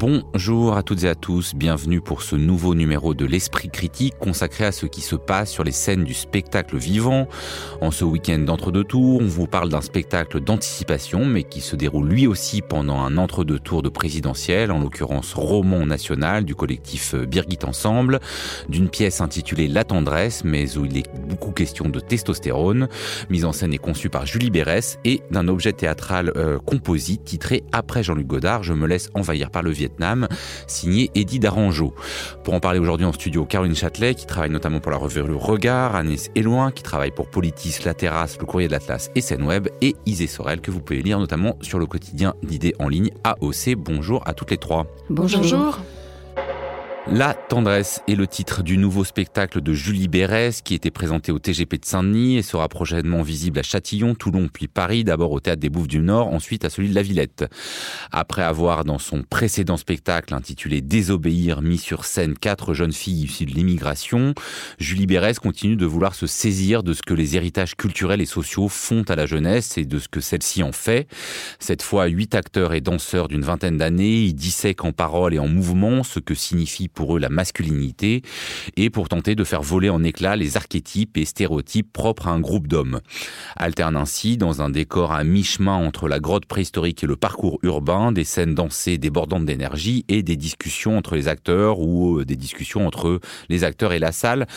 Bonjour à toutes et à tous, bienvenue pour ce nouveau numéro de l'Esprit critique consacré à ce qui se passe sur les scènes du spectacle vivant. En ce week-end d'entre-deux tours, on vous parle d'un spectacle d'anticipation mais qui se déroule lui aussi pendant un entre-deux tours de présidentiel, en l'occurrence Roman National du collectif Birgit Ensemble, d'une pièce intitulée La tendresse mais où il est beaucoup question de testostérone, mise en scène et conçue par Julie Bérès et d'un objet théâtral euh, composite titré Après Jean-Luc Godard, je me laisse envahir par le Vietnam signé Eddie Darangeau. Pour en parler aujourd'hui en studio, Caroline Châtelet, qui travaille notamment pour la revue Le Regard, Agnès Eloin, qui travaille pour Politis, La Terrasse, Le Courrier de l'Atlas et Scène Web, et Isée Sorel, que vous pouvez lire notamment sur le quotidien d'idées en ligne AOC. Bonjour à toutes les trois. Bonjour. Bonjour. La tendresse est le titre du nouveau spectacle de Julie Bérès qui était présenté au TGP de Saint-Denis et sera prochainement visible à Châtillon, Toulon puis Paris, d'abord au Théâtre des Bouffes du Nord, ensuite à celui de la Villette. Après avoir dans son précédent spectacle intitulé Désobéir mis sur scène quatre jeunes filles issues de l'immigration, Julie Bérès continue de vouloir se saisir de ce que les héritages culturels et sociaux font à la jeunesse et de ce que celle-ci en fait. Cette fois, huit acteurs et danseurs d'une vingtaine d'années, ils dissèquent en paroles et en mouvement ce que signifie pour eux la masculinité et pour tenter de faire voler en éclats les archétypes et stéréotypes propres à un groupe d'hommes. Alternent ainsi, dans un décor à mi-chemin entre la grotte préhistorique et le parcours urbain, des scènes dansées débordantes d'énergie et des discussions entre les acteurs ou euh, des discussions entre les acteurs et la salle.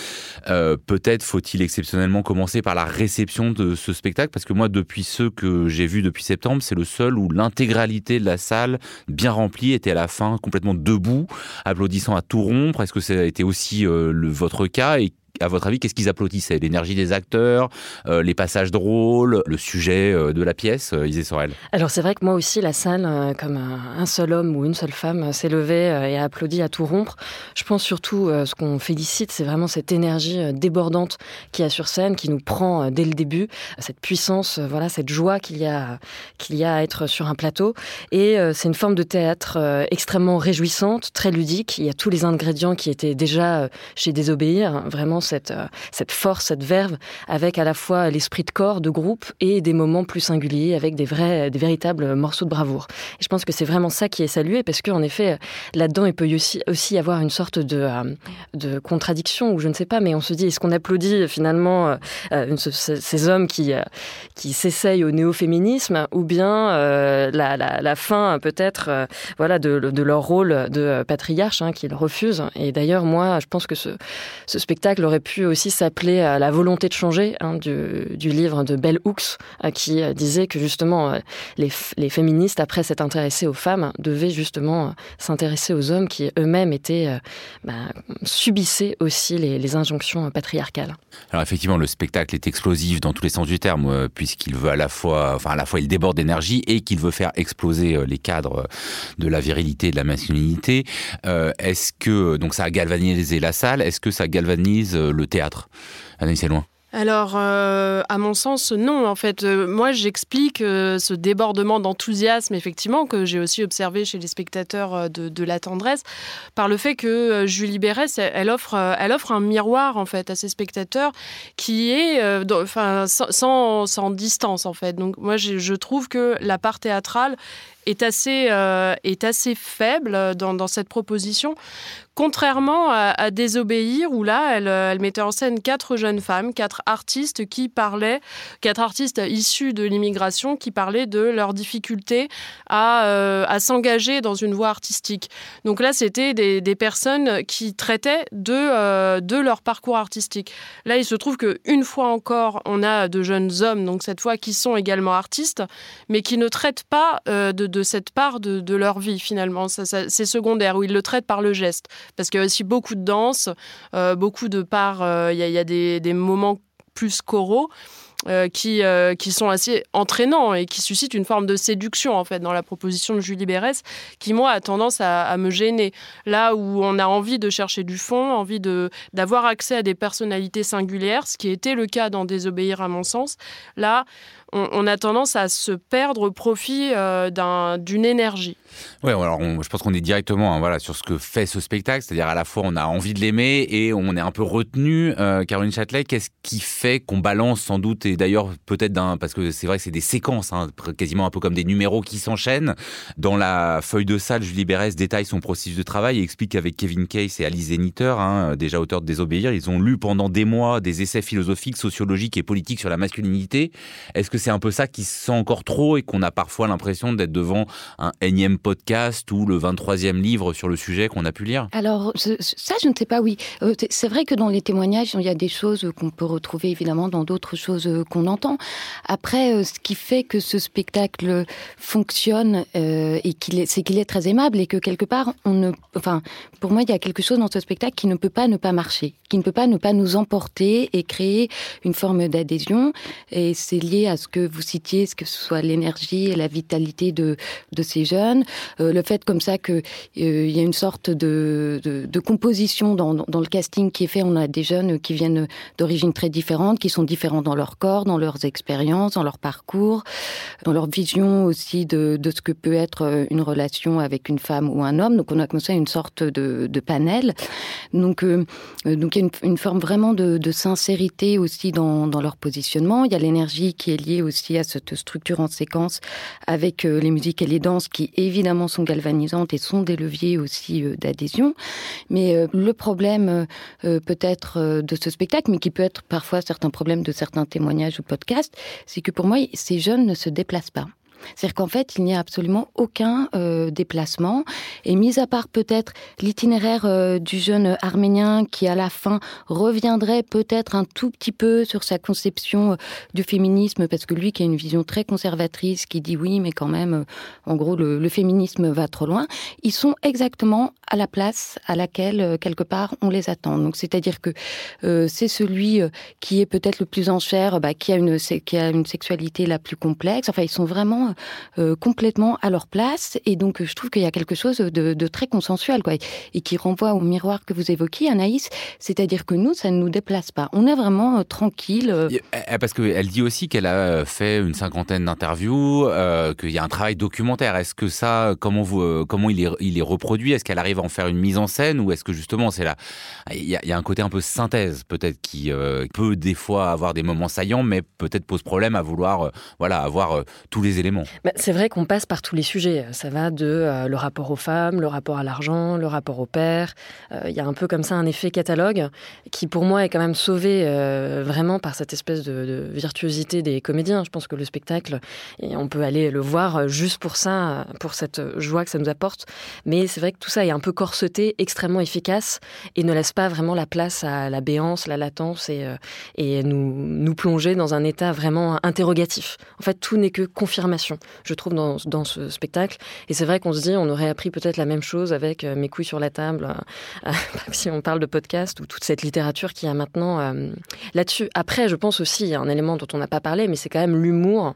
Euh, peut-être faut-il exceptionnellement commencer par la réception de ce spectacle parce que moi, depuis ceux que j'ai vus depuis septembre, c'est le seul où l'intégralité de la salle, bien remplie, était à la fin complètement debout, applaudissant à tout rompre? Est-ce que ça a été aussi euh, le, votre cas? À votre avis, qu'est-ce qu'ils applaudissaient? L'énergie des acteurs, euh, les passages drôles, le sujet euh, de la pièce, euh, Isée Sorel? Alors c'est vrai que moi aussi, la salle, comme un seul homme ou une seule femme, s'est levée et a applaudi à tout rompre. Je pense surtout, ce qu'on félicite, c'est vraiment cette énergie débordante qu'il y a sur scène, qui nous prend dès le début, cette puissance, voilà, cette joie qu'il y a, qu'il y a à être sur un plateau. Et c'est une forme de théâtre extrêmement réjouissante, très ludique. Il y a tous les ingrédients qui étaient déjà chez Désobéir, vraiment cette, euh, cette force, cette verve, avec à la fois l'esprit de corps, de groupe, et des moments plus singuliers, avec des vrais, des véritables morceaux de bravoure. Et je pense que c'est vraiment ça qui est salué, parce qu'en effet, là-dedans, il peut aussi, aussi y avoir une sorte de, euh, de contradiction, ou je ne sais pas, mais on se dit, est-ce qu'on applaudit finalement euh, ces hommes qui, qui s'essayent au néo-féminisme, ou bien la, fin peut-être voilà, de, de, leur rôle de patriarche hein, qu'ils refusent. Et d'ailleurs, moi, je pense que ce, ce spectacle aurait pu aussi s'appeler euh, La volonté de changer hein, du, livre de Bell Hooks, euh, qui euh, disait que justement les, féministes, après s'être intéressées aux femmes, devaient justement s'intéresser aux hommes qui eux-mêmes étaient bah, subissaient aussi les, injonctions patriarcales. Alors effectivement, le spectacle est explosif dans tous les sens du terme, puisqu'il veut à la fois, enfin à la fois il déborde d'énergie et qu'il veut faire exploser les cadres de la virilité et de la masculinité. Est-ce que donc ça a galvanisé la salle? Est-ce que ça galvanise euh, le théâtre Anaïs loin. Alors, euh, à mon sens, non. En fait, euh, moi, j'explique ce débordement d'enthousiasme, effectivement, que j'ai aussi observé chez les spectateurs de, la tendresse, par le fait que Julie Bérès, elle, offre, elle offre un miroir, en fait, à ses spectateurs qui est enfin, sans, sans, distance, en fait. Donc, moi, je trouve que la part théâtrale est assez, est assez faible dans cette proposition. Contrairement à, Désobéir, où là, elle, mettait en scène quatre jeunes femmes, quatre artistes qui parlaient, quatre artistes issus de l'immigration qui parlaient de leur difficulté à, euh, s'engager dans une voie artistique. Donc là, c'était des, personnes qui traitaient de, euh, de leur parcours artistique. Là, il se trouve qu'une fois encore, on a de jeunes hommes, donc cette fois, qui sont également artistes, mais qui ne traitent pas euh, de, cette part de, leur vie, finalement. c'est secondaire, où ils le traitent par le geste parce qu'il y a aussi beaucoup de danse, euh, beaucoup de parts, euh, il y, a, des, moments plus choraux. Euh, qui, qui sont assez entraînants et qui suscitent une forme de séduction en fait dans la proposition de Julie Bérès qui moi a tendance à, me gêner là où on a envie de chercher du fond envie d'avoir accès à des personnalités singulières ce qui était le cas dans Désobéir à mon sens là on, a tendance à se perdre au profit d'une énergie. Ouais, alors je pense qu'on est directement hein, voilà, sur ce que fait ce spectacle, c'est-à-dire à la fois on a envie de l'aimer et on est un peu retenu. Caroline Châtelet, qu'est-ce qui fait qu'on balance sans doute, et d'ailleurs peut-être parce que c'est vrai que c'est des séquences, hein, quasiment un peu comme des numéros qui s'enchaînent. Dans la feuille de salle, Julie Bérez détaille son processus de travail et explique qu'avec Kevin Case et Alice Zeniter, hein, déjà auteurs de Désobéir, ils ont lu pendant des mois des essais philosophiques, sociologiques et politiques sur la masculinité. Est-ce que c'est un peu ça qui se sent encore trop et qu'on a parfois l'impression d'être devant un énième podcast ou le 23e livre sur le sujet qu'on a pu lire Alors, ça, je ne sais pas, oui. Euh, c'est vrai que dans les témoignages, il y a des choses qu'on peut retrouver évidemment dans d'autres choses qu'on entend. Après, euh, ce qui fait que ce spectacle fonctionne euh, et qu'il est, c'est qu'il est très aimable et que quelque part, on ne, enfin, pour moi, il y a quelque chose dans ce spectacle qui ne peut pas ne pas marcher, qui ne peut pas ne pas nous emporter et créer une forme d'adhésion. Et c'est lié à ce que vous citiez, ce que ce soit l'énergie et la vitalité de, de ces jeunes, euh, le fait comme ça que il y a une sorte de, de, composition dans, dans, le casting qui est fait. On a des jeunes qui viennent d'origines très différentes, qui sont différents dans leur corps, dans leurs expériences, dans leur parcours, dans leur vision aussi de, de, ce que peut être euh, une relation avec une femme ou un homme. Donc on a comme ça une sorte de, de panel. Donc, euh, donc il y a une, une forme vraiment de, de sincérité aussi dans, dans, leur positionnement. Il y a l'énergie qui est liée aussi à cette structure en séquence avec euh, les musiques et les danses qui évidemment sont galvanisantes et sont des leviers aussi d'adhésion. Mais le problème peut-être de ce spectacle, mais qui peut être parfois certains problèmes de certains témoignages ou podcasts, c'est que pour moi, ces jeunes ne se déplacent pas. C'est-à-dire qu'en fait, il n'y a absolument aucun euh, déplacement. Et mis à part peut-être l'itinéraire euh, du jeune arménien qui, à la fin, reviendrait peut-être un tout petit peu sur sa conception euh, du féminisme, parce que lui qui a une vision très conservatrice, qui dit oui, mais quand même, en gros, le, le, féminisme va trop loin, ils sont exactement à la place à laquelle, euh, quelque part, on les attend. Donc, c'est-à-dire que euh, c'est celui qui est peut-être le plus en chair, bah, qui, a une, qui a une sexualité la plus complexe. Enfin, ils sont vraiment euh, complètement à leur place. Et donc, je trouve qu'il y a quelque chose de, très consensuel, quoi, et qui renvoie au miroir que vous évoquiez, Anaïs. C'est-à-dire que nous, ça ne nous déplace pas. On est vraiment euh, tranquille. Euh. Parce qu'elle dit aussi qu'elle a fait une cinquantaine d'interviews, euh, qu'il y a un travail documentaire. Est-ce que ça, comment, vous, comment il, est, il est reproduit? Est-ce qu'elle arrive en faire une mise en scène ou est-ce que justement c'est là il y, a, un côté un peu synthèse peut-être qui euh, peut des fois avoir des moments saillants, mais peut-être pose problème à vouloir euh, voilà avoir euh, tous les éléments. Bah, c'est vrai qu'on passe par tous les sujets. Ça va de le rapport aux femmes, le rapport à l'argent, le rapport au père. Il y a un peu comme ça un effet catalogue qui, pour moi, est quand même sauvé vraiment par cette espèce de, de, virtuosité des comédiens. Je pense que le spectacle, et on peut aller le voir juste pour ça, pour cette joie que ça nous apporte. Mais c'est vrai que tout ça est un peu corseté, extrêmement efficace et ne laisse pas vraiment la place à la béance, la latence et, et nous, nous plonger dans un état vraiment interrogatif. En fait, tout n'est que confirmation je trouve, dans, dans ce spectacle. Et c'est vrai qu'on se dit, on aurait appris peut-être la même chose avec euh, Mes couilles sur la table, euh, si on parle de podcast ou toute cette littérature qui a maintenant euh, là-dessus. Après, je pense aussi, il y a un élément dont on n'a pas parlé, mais c'est quand même l'humour.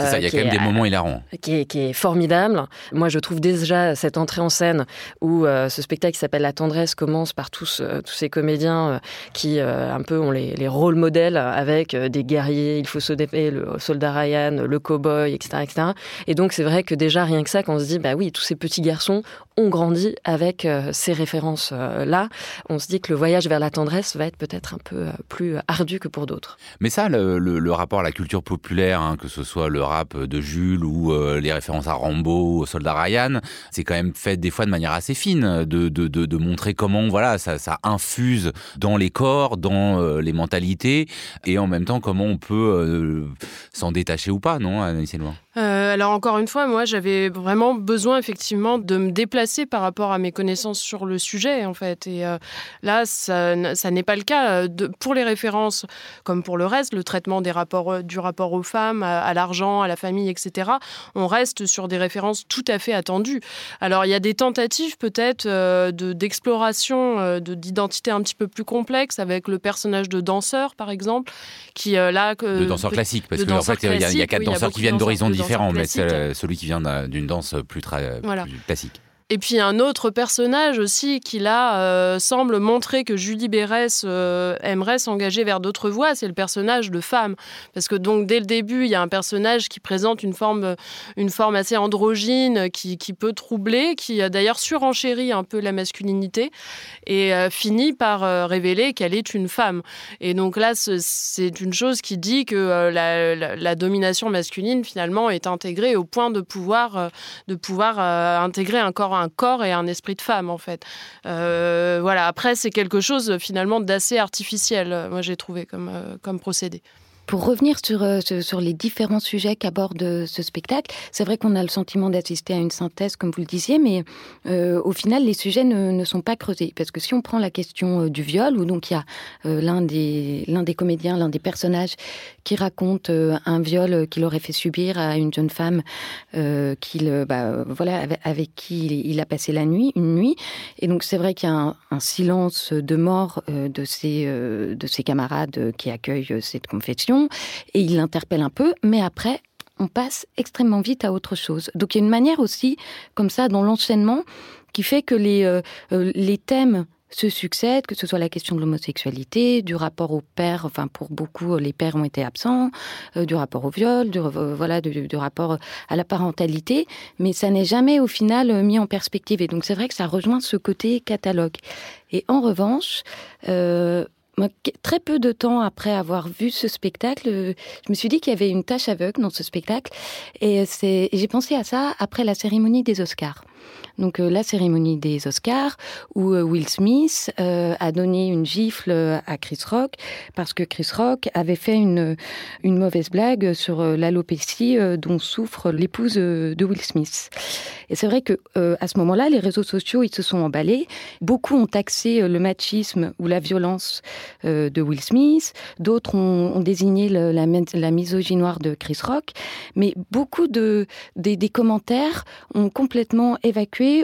Euh, il y a quand même des moments hilarants. Qui est, qui est, formidable. Moi, je trouve déjà cette entrée en scène où euh, ce spectacle qui s'appelle La tendresse commence par tous, euh, ces comédiens qui, un peu, ont les, les rôles modèles avec des guerriers, il faut se dépayer, le soldat Ryan, le cowboy, etc.. Et donc, c'est vrai que déjà, rien que ça, quand on se dit, bah oui, tous ces petits garçons ont grandi avec euh, ces références-là, euh, on se dit que le voyage vers la tendresse va être peut-être un peu euh, plus ardu que pour d'autres. Mais ça, le, rapport à la culture populaire, hein, que ce soit le rap de Jules ou euh, les références à Rambo, au soldat Ryan, c'est quand même fait des fois de manière assez fine, de, de, de, montrer comment voilà ça, ça infuse dans les corps, dans euh, les mentalités, et en même temps comment on peut euh, s'en détacher ou pas, non, Anaïs euh, alors encore une fois, moi j'avais vraiment besoin effectivement de me déplacer par rapport à mes connaissances sur le sujet en fait. Et euh, là, ça, n'est pas le cas pour les références, comme pour le reste, le traitement des rapports du rapport aux femmes, à, à l'argent, à la famille, etc. On reste sur des références tout à fait attendues. Alors il y a des tentatives peut-être euh, d'exploration de, d'identité un petit peu plus complexe avec le personnage de danseur par exemple, qui euh, là que de danseur classique parce qu'en fait il y, a, quatre oui, danseurs qui viennent d'horizons différents différent, mais c'est celui qui vient d'une danse plus, voilà. plus classique. Et puis un autre personnage aussi qui là euh, semble montrer que Julie Bérès euh, aimerait s'engager vers d'autres voies, c'est le personnage de femme. Parce que donc dès le début, il y a un personnage qui présente une forme, une forme assez androgyne, qui, qui peut troubler, qui d'ailleurs surenchérit un peu la masculinité et euh, finit par révéler qu'elle est une femme. Et donc là, c'est une chose qui dit que la, la, domination masculine finalement est intégrée au point de pouvoir, de pouvoir intégrer un corps un corps et un esprit de femme, en fait. Euh, voilà, après, c'est quelque chose finalement d'assez artificiel, moi j'ai trouvé comme, euh, comme procédé. Pour revenir sur, euh, sur les différents sujets qu'aborde euh, ce spectacle, c'est vrai qu'on a le sentiment d'assister à une synthèse, comme vous le disiez, mais euh, au final, les sujets ne, sont pas creusés. Parce que si on prend la question du viol, où donc il y a l'un des, des comédiens, l'un des personnages qui raconte un viol qu'il aurait fait subir à une jeune femme bah, voilà, avec, qui il, a passé la nuit, une nuit. Et donc c'est vrai qu'il y a un, silence de mort de, ses, de camarades qui accueillent cette confession et il l'interpelle un peu, mais après, on passe extrêmement vite à autre chose. Donc il y a une manière aussi, comme ça, dans l'enchaînement, qui fait que les, euh, euh, les thèmes se succèdent, que ce soit la question de l'homosexualité, du rapport au père, enfin pour beaucoup les pères ont été absents, euh, du rapport au viol, du, voilà, du, du, rapport à la parentalité, mais ça n'est jamais au final mis en perspective. Et donc c'est vrai que ça rejoint ce côté catalogue. Et en revanche, très peu de temps après avoir vu ce spectacle, euh, je me suis dit qu'il y avait une tâche aveugle dans ce spectacle. Et j'ai pensé à ça après la cérémonie des Oscars donc euh, la cérémonie des Oscars, où euh, Will Smith euh, a donné une gifle à Chris Rock parce que Chris Rock avait fait une, une mauvaise blague sur l'alopécie dont souffre l'épouse de Will Smith. Et c'est vrai que à ce moment-là, les réseaux sociaux ils se sont emballés. Beaucoup ont taxé le machisme ou la violence de Will Smith. D'autres ont, désigné la, la misogynoire de Chris Rock. Mais beaucoup de des, commentaires ont complètement évacué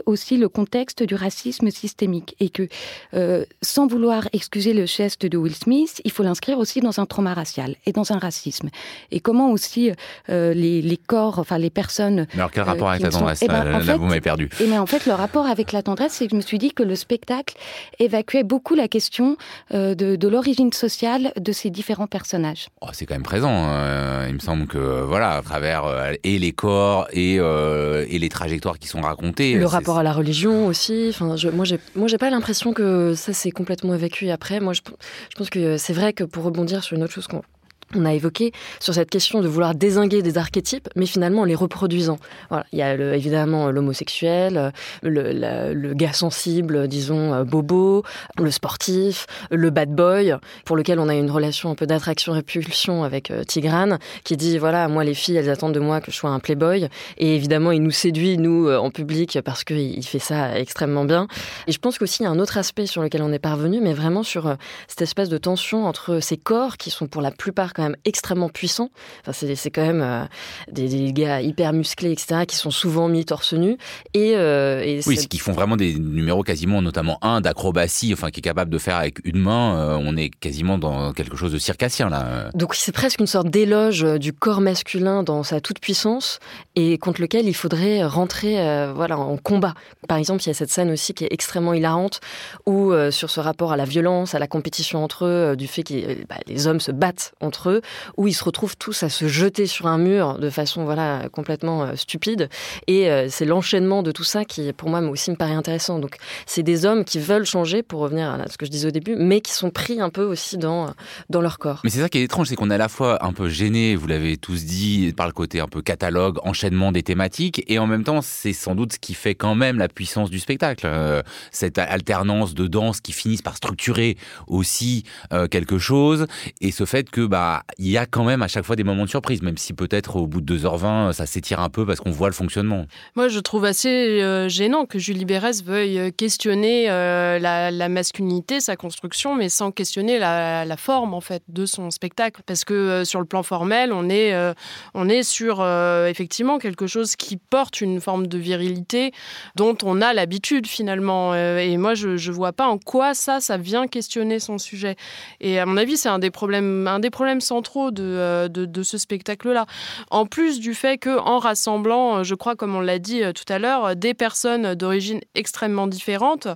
aussi le contexte du racisme systémique et que, euh, sans vouloir excuser le geste de Will Smith, il faut l'inscrire aussi dans un trauma racial et dans un racisme. Et comment aussi euh, les, les, corps, enfin les personnes. Mais alors quel rapport euh, avec la tendresse eh ben, Là, vous m'avez perdu. Et mais en fait, le rapport avec la tendresse, c'est que je me suis dit que le spectacle évacuait beaucoup la question de, de l'origine sociale de ces différents personnages. Oh, c'est quand même présent. il me semble que voilà, à travers et les corps et, et les trajectoires qui sont racontées, rapport à la religion aussi. Enfin, je, moi, j'ai, moi, j'ai pas l'impression que ça s'est complètement évacué après. Moi, je, je pense que c'est vrai que pour rebondir sur une autre chose qu'on on a évoqué sur cette question de vouloir désinguer des archétypes, mais finalement en les reproduisant. Voilà. Il y a évidemment l'homosexuel, le, le, gars sensible, disons euh, bobo, le sportif, le bad boy, pour lequel on a une relation un peu d'attraction-répulsion avec euh, Tigrane, qui dit voilà, moi les filles, elles attendent de moi que je sois un playboy, et évidemment il nous séduit nous euh, en public parce qu'il fait ça extrêmement bien. Et je pense qu'aussi il y a un autre aspect sur lequel on est parvenu, mais vraiment sur cette espèce de tension entre ces corps qui sont pour la plupart même extrêmement puissants. Enfin, c'est quand même euh, des, gars hyper musclés, etc., qui sont souvent mis torse nu. Et, euh, oui, c'est qui font vraiment des numéros quasiment, notamment un d'acrobatie, enfin, qui est capable de faire avec une main. Euh, on est quasiment dans quelque chose de circassien, là. Donc, c'est presque une sorte d'éloge du corps masculin dans sa toute puissance et contre lequel il faudrait rentrer voilà, en combat. Par exemple, il y a cette scène aussi qui est extrêmement hilarante où, sur ce rapport à la violence, à la compétition entre eux, du fait que bah, les hommes se battent entre eux, où ils se retrouvent tous à se jeter sur un mur de façon voilà complètement euh, stupide. Et euh, c'est l'enchaînement de tout ça qui, pour moi, aussi me paraît intéressant. Donc, c'est des hommes qui veulent changer, pour revenir à ce que je disais au début, mais qui sont pris un peu aussi dans, dans leur corps. Mais c'est ça qui est étrange, c'est qu'on est à la fois un peu gêné, vous l'avez tous dit, par le côté un peu catalogue, enchaînement des thématiques, et en même temps, c'est sans doute ce qui fait quand même la puissance du spectacle. Euh, cette alternance de danse qui finissent par structurer aussi quelque chose, et ce fait que bah il y a quand même à chaque fois des moments de surprise, même si peut-être au bout de 2h20, ça s'étire un peu parce qu'on voit le fonctionnement. Moi, je trouve assez euh, gênant que Julie Bérez veuille euh, questionner euh, la, masculinité, sa construction, mais sans questionner la, forme, en fait, de son spectacle. Parce que sur le plan formel, on est, on est sur, effectivement, quelque chose qui porte une forme de virilité dont on a l'habitude, finalement. et moi, je ne vois pas en quoi ça, ça vient questionner son sujet. Et à mon avis, c'est un des problèmes, un des problèmes centraux de, de, ce spectacle-là. En plus du fait que en rassemblant, je crois, comme on l'a dit tout à l'heure, des personnes d'origine extrêmement différentes,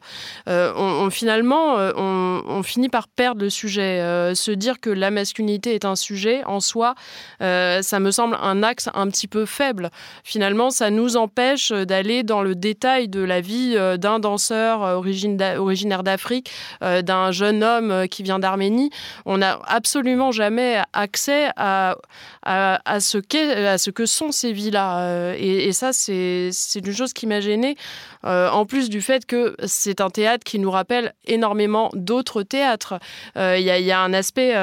on, finalement, on, finit par perdre le sujet. se dire que la masculinité est un sujet en soi, ça me semble un axe un petit peu faible. Finalement, ça nous empêche d'aller dans le détail de la vie d'un danseur originaire d'Afrique, d'un jeune homme qui vient d'Arménie. On n'a absolument jamais accès à, à, ce, que sont ces vies-là. Euh, et, ça, c'est une chose qui m'a gênée, euh, en plus du fait que c'est un théâtre qui nous rappelle énormément d'autres théâtres. Euh, il y, a un aspect,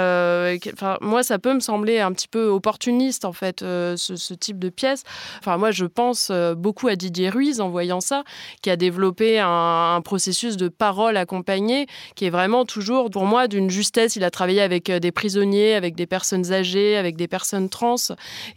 moi, ça peut me sembler un petit peu opportuniste, en fait, ce, type de pièce. Enfin, moi, je pense beaucoup à Didier Ruiz en voyant ça, qui a développé un processus de parole accompagnée qui est vraiment toujours, pour moi, d'une justesse. Il a travaillé avec des prisonniers, avec des personnes âgées, avec des personnes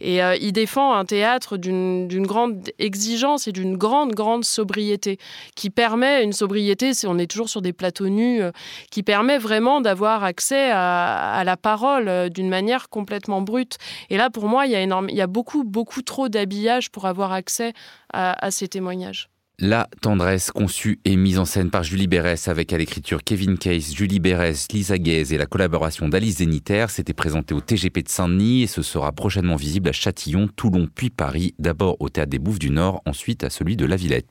Et euh, il défend un théâtre d'une grande exigence et d'une grande, grande sobriété, qui permet une sobriété, on est toujours sur des plateaux nus, euh, qui permet vraiment d'avoir accès à, la parole euh, d'une manière complètement brute. Et là, pour moi, il y a, énorme, il y a beaucoup, beaucoup trop d'habillage pour avoir accès à ces témoignages. La tendresse, conçue et mise en scène par Julie Bérès avec à l'écriture Kevin Case, Julie Bérès, Lisa Guez et la collaboration d'Alice Zénitaire, s'était présenté au TGP de Saint-Denis et ce sera prochainement visible à Châtillon, Toulon puis Paris, d'abord au Théâtre des Bouffes du Nord, ensuite à celui de La Villette.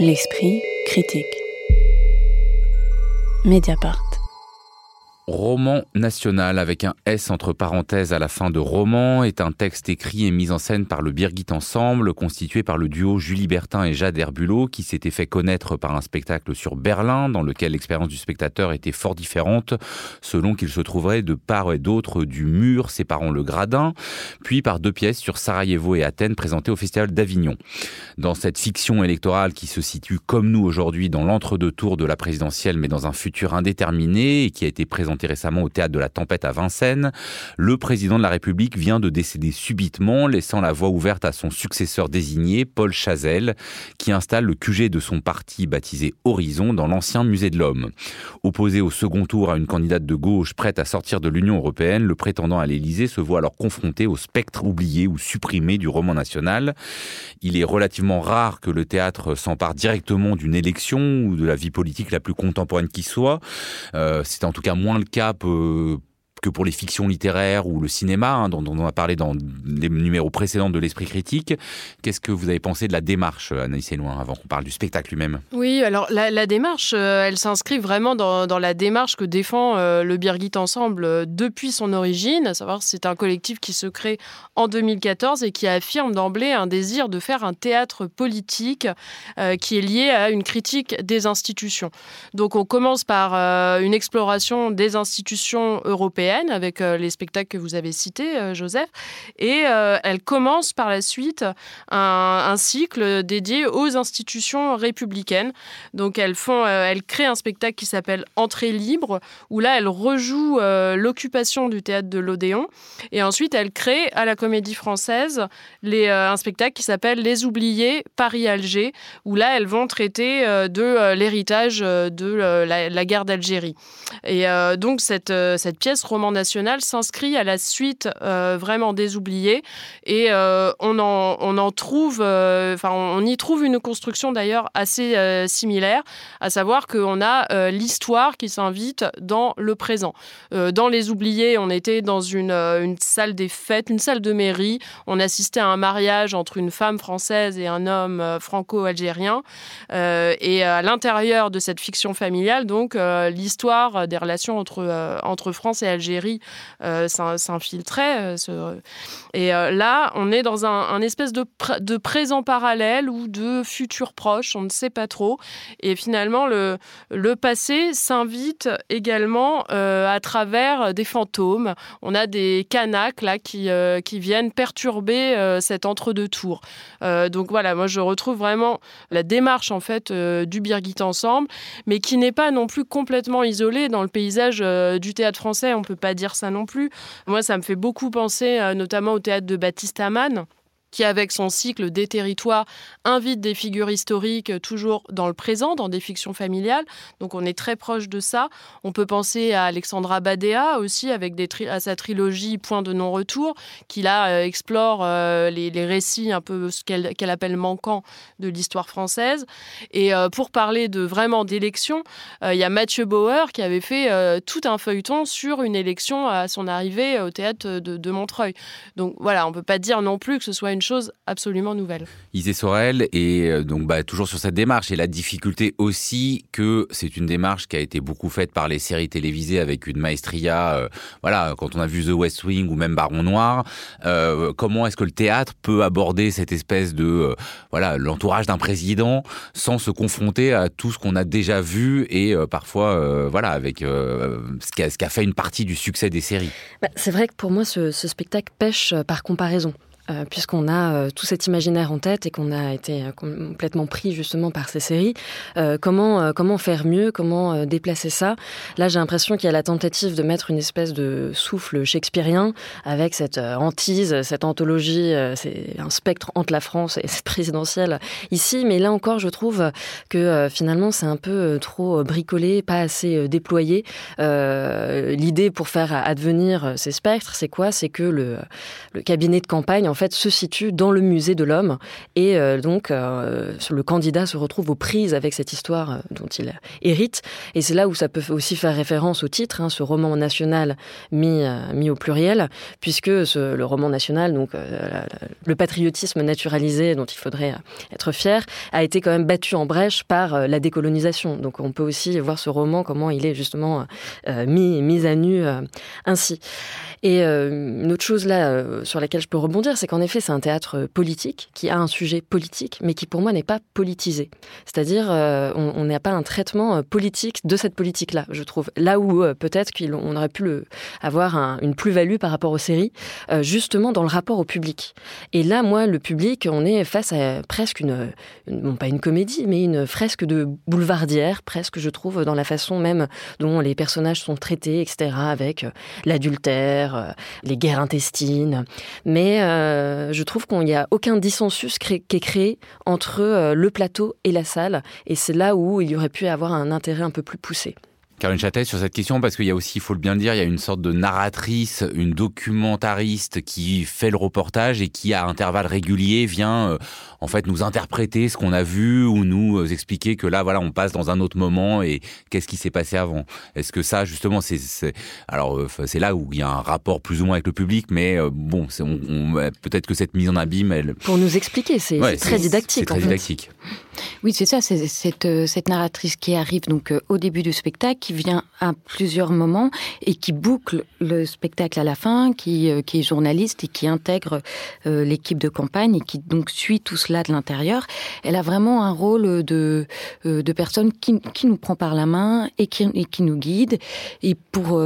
L'esprit critique. Mediapart. Roman national avec un S entre parenthèses à la fin de roman est un texte écrit et mis en scène par le Birgit Ensemble, constitué par le duo Julie Bertin et Jade Herbulot, qui s'était fait connaître par un spectacle sur Berlin, dans lequel l'expérience du spectateur était fort différente, selon qu'il se trouverait de part et d'autre du mur séparant le gradin, puis par deux pièces sur Sarajevo et Athènes présentées au Festival d'Avignon. Dans cette fiction électorale qui se situe comme nous aujourd'hui dans l'entre-deux tours de la présidentielle, mais dans un futur indéterminé et qui a été présentée récemment au théâtre de la Tempête à Vincennes, le président de la République vient de décéder subitement, laissant la voie ouverte à son successeur désigné, Paul Chazelle, qui installe le QG de son parti baptisé Horizon dans l'ancien musée de l'Homme. Opposé au second tour à une candidate de gauche prête à sortir de l'Union européenne, le prétendant à l'Élysée se voit alors confronté au spectre oublié ou supprimé du roman national. Il est relativement rare que le théâtre s'empare directement d'une élection ou de la vie politique la plus contemporaine qui soit. Euh, en tout cas moins le cas que pour les fictions littéraires ou le cinéma, hein, dont, on a parlé dans les numéros précédents de l'Esprit critique. Qu'est-ce que vous avez pensé de la démarche, Anaïs avant qu'on parle du spectacle lui-même? Oui, alors la, démarche, euh, elle s'inscrit vraiment dans, la démarche que défend euh, le Birgit Ensemble euh, depuis son origine, à savoir c'est un collectif qui se crée en 2014 et qui affirme d'emblée un désir de faire un théâtre politique qui est lié à une critique des institutions. Donc on commence par une exploration des institutions européennes avec euh, les spectacles que vous avez cités, euh, Joseph. Et euh, elle commence par la suite un, cycle dédié aux institutions républicaines. Donc elles font, elle crée un spectacle qui s'appelle Entrée libre, où là elle rejoue l'occupation du théâtre de l'Odéon. Et ensuite elle crée à la Comédie Française les, un spectacle qui s'appelle Les Oubliés Paris-Alger, où là elles vont traiter de l'héritage de la, guerre d'Algérie. Et donc cette, cette pièce national s'inscrit à la suite euh, vraiment des oubliés et euh, on, en, on en trouve, euh, enfin on y trouve une construction d'ailleurs assez similaire, à savoir qu'on a l'histoire qui s'invite dans le présent. dans les oubliés, on était dans une, une salle des fêtes, une salle de mairie, on assistait à un mariage entre une femme française et un homme franco-algérien. Et à l'intérieur de cette fiction familiale, donc l'histoire des relations entre, entre France et Algérie Algérie euh. Euh, et euh, là, on est dans un, espèce de, présent parallèle ou de futur proche, on ne sait pas trop. Et finalement, le, passé s'invite également à travers des fantômes. On a des canaques là qui, qui viennent perturber cet entre-deux tours. donc voilà, moi je retrouve vraiment la démarche en fait du Birgit Ensemble, mais qui n'est pas non plus complètement isolée dans le paysage du théâtre français. On peut pas dire ça non plus. Moi, ça me fait beaucoup penser, euh, notamment au théâtre de Baptiste Amann qui avec son cycle des territoires invite des figures historiques toujours dans le présent, dans des fictions familiales. Donc on est très proche de ça. On peut penser à Alexandra Badea aussi avec à sa trilogie Point de non-retour, qui là euh, explore euh, les, récits un peu ce qu'elle appelle manquants de l'histoire française. Et euh, pour parler de vraiment d'élection, il y a Mathieu Bauer qui avait fait tout un feuilleton sur une élection à son arrivée au théâtre de, Montreuil. Donc voilà, on peut pas dire non plus que ce soit une chose absolument nouvelle. Isée Sorel et donc bah, toujours sur cette démarche et la difficulté aussi que c'est une démarche qui a été beaucoup faite par les séries télévisées avec une maestria. voilà, quand on a vu The West Wing ou même Baron Noir, euh, comment est-ce que le théâtre peut aborder cette espèce de euh, voilà l'entourage d'un président sans se confronter à tout ce qu'on a déjà vu et euh, parfois voilà avec ce qui, a, fait une partie du succès des séries? Bah, c'est vrai que pour moi ce spectacle pêche par comparaison. Euh, puisqu'on a euh, tout cet imaginaire en tête et qu'on a été euh, complètement pris justement par ces séries. comment, comment faire mieux? Comment déplacer ça? Là, j'ai l'impression qu'il y a la tentative de mettre une espèce de souffle shakespearien avec cette hantise, cette anthologie, c'est un spectre entre la France et cette présidentielle ici. Mais là encore, je trouve que finalement, c'est un peu trop bricolé, pas assez déployé. L'idée pour faire advenir ces spectres, c'est quoi? C'est que le, cabinet de campagne, en fait se situe dans le musée de l'homme et euh, donc euh, le candidat se retrouve aux prises avec cette histoire euh, dont il hérite et c'est là où ça peut aussi faire référence au titre, hein, ce roman national mis, mis au pluriel puisque le roman national, donc le patriotisme naturalisé dont il faudrait être fier, a été quand même battu en brèche par la décolonisation. Donc on peut aussi voir ce roman comment il est justement mis, mis à nu ainsi. Et une autre chose là sur laquelle je peux rebondir, c'est c'est qu'en effet, c'est un théâtre politique qui a un sujet politique, mais qui pour moi n'est pas politisé. C'est-à-dire, euh, on n'a pas un traitement euh, politique de cette politique-là, je trouve. Là où euh, peut-être qu'on aurait pu avoir une plus-value par rapport aux séries, justement dans le rapport au public. Et là, moi, le public, on est face à presque une, non pas une comédie, mais une fresque de boulevardière, presque, je trouve, dans la façon même dont les personnages sont traités, etc., avec l'adultère, les guerres intestines. Mais euh, je trouve qu'il n'y a aucun dissensus qui est créé entre euh, le plateau et la salle. Et c'est là où il y aurait pu avoir un intérêt un peu plus poussé. Caroline Châtel, sur cette question, parce qu'il y a aussi, il faut le bien dire, il y a une sorte de narratrice, une documentariste qui fait le reportage et qui, à intervalles réguliers, vient euh, en fait nous interpréter ce qu'on a vu ou nous euh, expliquer que là, voilà, on passe dans un autre moment et qu'est-ce qui s'est passé avant. Est-ce que ça, justement, c'est, alors euh, c'est là où il y a un rapport plus ou moins avec le public, mais bon, peut-être que cette mise en abîme, elle pour nous expliquer, c'est très didactique. C'est très didactique. Oui, c'est ça, c'est cette, cette narratrice qui arrive donc au début du spectacle qui vient à plusieurs moments et qui boucle le spectacle à la fin, qui, euh, qui est journaliste et qui intègre euh, l'équipe de campagne et qui donc suit tout cela de l'intérieur. Elle a vraiment un rôle de, euh, de personne qui, qui nous prend par la main et qui, et qui nous guide. Et pour,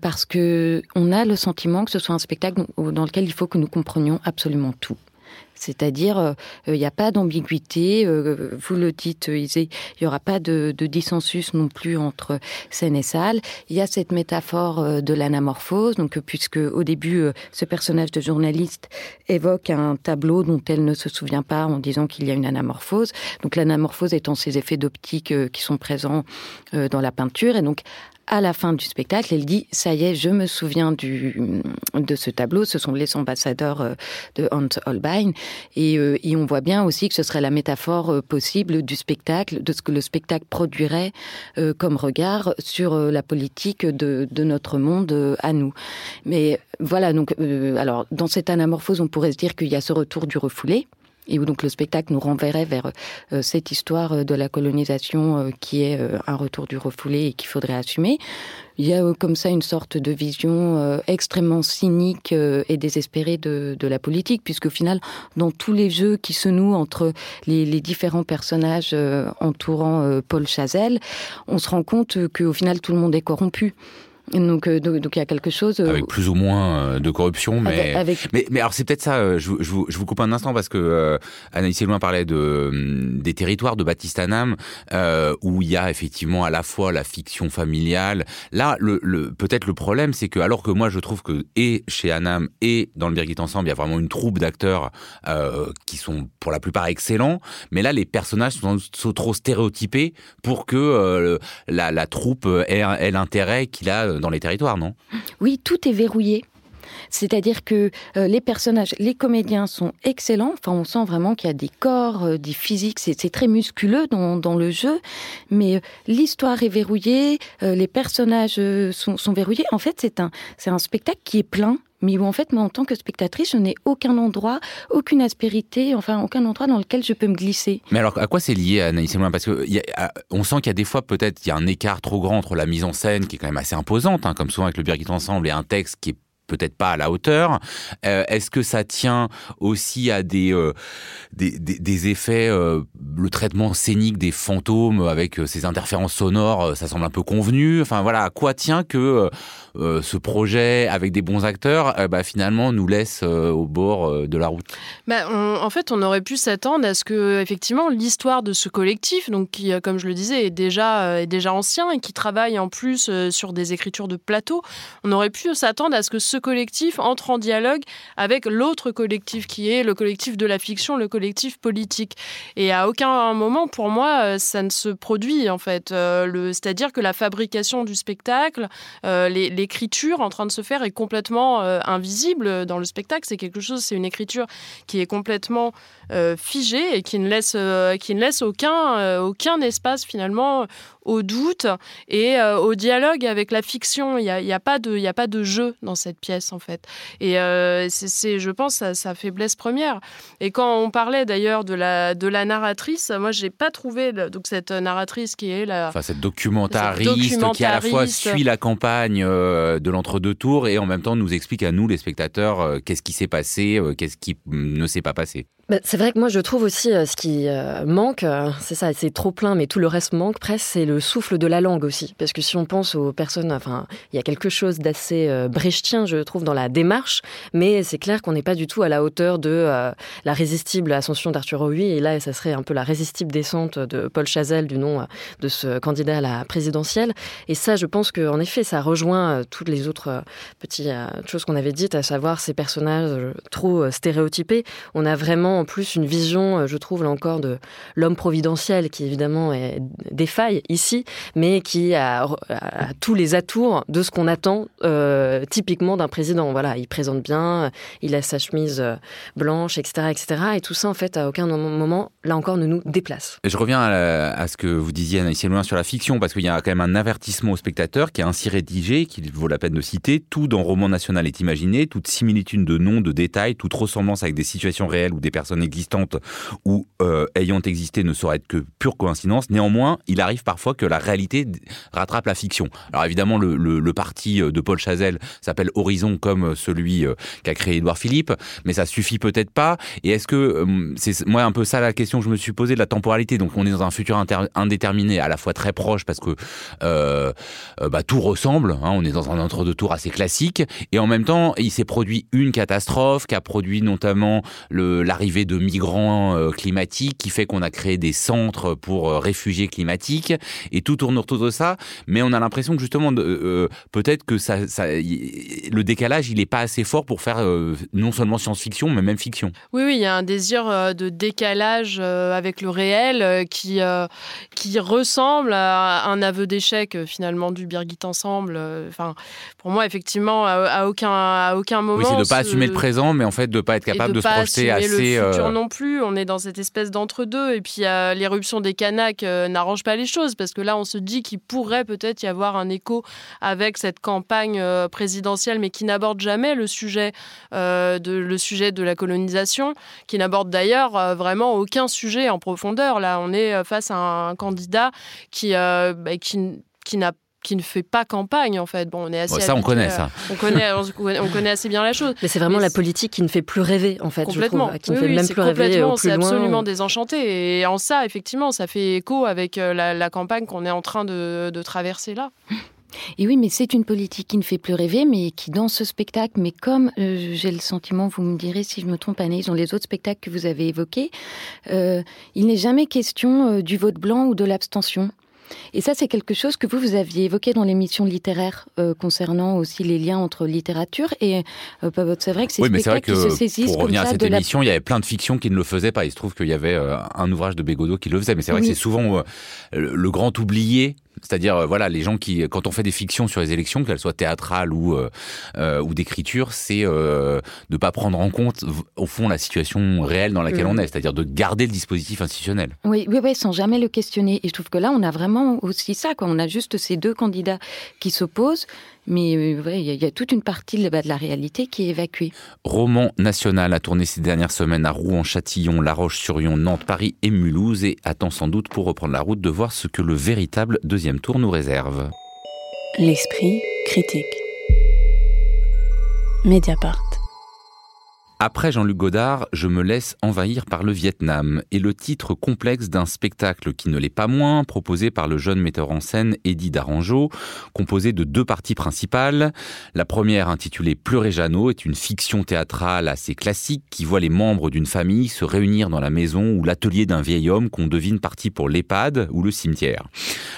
parce que on a le sentiment que ce soit un spectacle dans lequel il faut que nous comprenions absolument tout. C'est-à-dire, euh, il n'y a pas d'ambiguïté. Euh, vous le dites, euh, il n'y aura pas de, dissensus non plus entre scène et salle. Il y a cette métaphore de l'anamorphose, donc puisque au début, ce personnage de journaliste évoque un tableau dont elle ne se souvient pas en disant qu'il y a une anamorphose. Donc l'anamorphose étant ces effets d'optique qui sont présents dans la peinture, et donc à la fin du spectacle, elle dit ça y est, je me souviens du de ce tableau. Ce sont les ambassadeurs euh, de Hans Holbein, et, euh, et on voit bien aussi que ce serait la métaphore euh, possible du spectacle, de ce que le spectacle produirait comme regard sur la politique de, de notre monde à nous. Mais voilà, donc alors dans cette anamorphose, on pourrait se dire qu'il y a ce retour du refoulé et où donc le spectacle nous renverrait vers euh, cette histoire euh, de la colonisation euh, qui est un retour du refoulé et qu'il faudrait assumer. Il y a comme ça une sorte de vision extrêmement cynique et désespérée de, de la politique, puisque au final, dans tous les jeux qui se nouent entre les, les différents personnages entourant Paul Chazelle, on se rend compte qu'au final, tout le monde est corrompu. Donc, euh, donc, il y a quelque chose. Euh, avec plus ou moins euh, de corruption, mais. Mais, mais, alors, c'est peut-être ça, je, je, vous, je, vous, coupe un instant parce que Anaïs Elouin parlait de, hum, des territoires de Baptiste Anam, où il y a effectivement à la fois la fiction familiale. Là, le, le peut-être le problème, c'est que, alors que moi, je trouve que, et chez Anam, et dans le Birgit Ensemble, il y a vraiment une troupe d'acteurs qui sont pour la plupart excellents, mais là, les personnages sont, sont trop stéréotypés pour que la, la troupe ait, ait l'intérêt qu'il a dans les territoires, non? Oui, tout est verrouillé. C'est-à-dire que euh, les personnages, les comédiens sont excellents. Enfin, on sent vraiment qu'il y a des corps, euh, des physiques. C'est très musculeux dans, le jeu, mais euh, l'histoire est verrouillée, les personnages sont, verrouillés. En fait, c'est un, c'est un spectacle qui est plein mais en fait, moi, en tant que spectatrice, je n'ai aucun endroit, aucune aspérité, enfin, aucun endroit dans lequel je peux me glisser. Mais alors, à quoi c'est lié, Anaïs Parce que on sent qu'il y a des fois, peut-être, il y a un écart trop grand entre la mise en scène, qui est quand même assez imposante, hein, comme souvent avec le Birgit Ensemble, et un texte qui est peut-être pas à la hauteur. Euh, est-ce que ça tient aussi à des euh, des, effets, euh, le traitement scénique des fantômes avec ces interférences sonores, ça semble un peu convenu? Enfin voilà, à quoi tient que ce projet avec des bons acteurs, bah, finalement nous laisse au bord de la route? Bah, En fait, on aurait pu s'attendre à ce que effectivement l'histoire de ce collectif, donc qui, comme je le disais, est déjà est déjà ancien et qui travaille en plus sur des écritures de plateau, on aurait pu s'attendre à ce que ce collectif entre en dialogue avec l'autre collectif qui est le collectif de la fiction, le collectif politique. Et à aucun moment, pour moi, euh, ça ne se produit en fait. Euh, c'est-à-dire que la fabrication du spectacle, euh, l'écriture en train de se faire est complètement invisible dans le spectacle. C'est quelque chose, c'est une écriture qui est complètement figée et qui ne laisse, qui ne laisse aucun, aucun espace finalement au doute et euh, au dialogue avec la fiction. Il n'y a, y a, pas de, y a pas de jeu dans cette pièce, en fait. Et euh, c'est, je pense, sa, sa, faiblesse première. Et quand on parlait d'ailleurs de la, de la narratrice, moi, j'ai pas trouvé donc, cette narratrice qui est la. Enfin, cette documentariste, qui à la fois suit la campagne euh, de l'entre-deux tours et en même temps nous explique à nous, les spectateurs, qu'est-ce qui s'est passé, qu'est-ce qui ne s'est pas passé. Bah, c'est vrai que moi je trouve aussi ce qui manque, c'est ça, c'est trop plein, mais tout le reste manque presque, c'est le souffle de la langue aussi. Parce que si on pense aux personnes, enfin, il y a quelque chose d'assez euh, brechtien, je trouve, dans la démarche, mais c'est clair qu'on n'est pas du tout à la hauteur de euh, la résistible ascension d'Arthur Huy, et là, ça serait un peu la résistible descente de Paul Chazelle, du nom euh, de ce candidat à la présidentielle. Et ça, je pense qu'en effet, ça rejoint toutes les autres petites choses qu'on avait dites, à savoir ces personnages trop stéréotypés. On a vraiment en plus une vision, je trouve, là encore, de l'homme providentiel, qui évidemment est défaille ici mais qui a, tous les atours de ce qu'on attend euh, typiquement d'un président. Voilà, il présente bien, il a sa chemise euh, blanche, etc., etc. Et tout ça, en fait, à aucun moment, là encore, ne nous déplace. Je reviens à, ce que vous disiez, Anaïs Loin, sur la fiction, parce qu'il y a quand même un avertissement au spectateur qui est ainsi rédigé, qu'il vaut la peine de citer. Tout dans Roman National est imaginé, toute similitude de noms, de détails, toute ressemblance avec des situations réelles ou des personnes existantes ou euh, ayant existé ne saurait être que pure coïncidence. Néanmoins, il arrive parfois que la réalité rattrape la fiction. Alors évidemment, le, parti euh, de Paul Chazelle s'appelle Horizon comme euh, celui qu'a créé Édouard Philippe, mais ça suffit peut-être pas. Et est-ce que c'est moi un peu ça la question que je me suis posée de la temporalité. Donc on est dans un futur indéterminé, à la fois très proche parce que bah, tout ressemble. Hein, on est dans un entre-deux tours assez classique, et en même temps, il s'est produit une catastrophe qui a produit notamment l'arrivée de migrants climatiques, qui fait qu'on a créé des centres pour réfugiés climatiques et tout tourne autour de ça, mais on a l'impression que justement, euh, euh, peut-être que ça, le décalage, il n'est pas assez fort pour faire euh, non seulement science-fiction, mais même fiction. Oui, oui, il y a un désir de décalage avec le réel qui, qui ressemble à un aveu d'échec finalement du Birgit Ensemble. Enfin, pour moi, effectivement, à, aucun, à aucun moment. Oui, c'est de ne pas assumer le présent, mais en fait de ne pas être capable de, se projeter assez. Futur non plus. On est dans cette espèce d'entre-deux. Et puis l'éruption des Kanaks n'arrange pas les choses parce que là, on se dit qu'il pourrait peut-être y avoir un écho avec cette campagne euh, présidentielle, mais qui n'aborde jamais le sujet, euh, de, le sujet de la colonisation, qui n'aborde d'ailleurs euh, vraiment aucun sujet en profondeur. Là, on est face à un candidat qui, bah, qui, qui n'a qui ne fait pas campagne en fait. Bon, on est assez. ça, on connaît ça. On connaît, on, connaît assez bien la chose. Mais c'est vraiment la politique qui ne fait plus rêver en fait. Complètement. qui ne fait même plus rêver C'est absolument désenchanté. Et en ça, effectivement, ça fait écho avec la, campagne qu'on est en train de, de traverser là. Et oui, mais c'est une politique qui ne fait plus rêver, mais qui dans ce spectacle, mais comme euh, j'ai le sentiment, vous me direz si je me trompe, Anaïs, dans les autres spectacles que vous avez évoqués, euh, il n'est jamais question euh, du vote blanc ou de l'abstention. Et ça, c'est quelque chose que vous, vous aviez évoqué dans l'émission littéraire euh, concernant aussi les liens entre littérature et euh, c'est vrai que c'est oui, mais c'est vrai que se saisissent pour revenir à cette émission, il y avait plein de fictions qui ne le faisaient pas. Il se trouve qu'il y avait euh, un ouvrage de Bégodeau qui le faisait, mais c'est vrai que c'est souvent le grand oublié c'est-à-dire, euh, voilà, les gens qui, quand on fait des fictions sur les élections, qu'elles soient théâtrales ou euh, euh ou d'écriture, c'est de pas prendre en compte, au fond, la situation réelle dans laquelle on est, c'est-à-dire de garder le dispositif institutionnel. Oui, oui, oui, sans jamais le questionner. Et je trouve que là, on a vraiment aussi ça, quoi. On a juste ces deux candidats qui s'opposent mais euh, il y, a toute une partie de la réalité qui est évacuée. Roman national a tourné ces dernières semaines à Rouen, Châtillon, La Roche-sur-Yon, Nantes, Paris et Mulhouse et attend sans doute pour reprendre la route de voir ce que le véritable deuxième tour nous réserve. L'esprit critique. Mediapart. Après Jean-Luc Godard, je me laisse envahir par le Vietnam et le titre complexe d'un spectacle qui ne l'est pas moins, proposé par le jeune metteur en scène Eddie Darangeau, composé de deux parties principales. La première, intitulée Pleurer Jeannot, est une fiction théâtrale assez classique qui voit les membres d'une famille se réunir dans la maison ou l'atelier d'un vieil homme qu'on devine parti pour l'EHPAD ou le cimetière.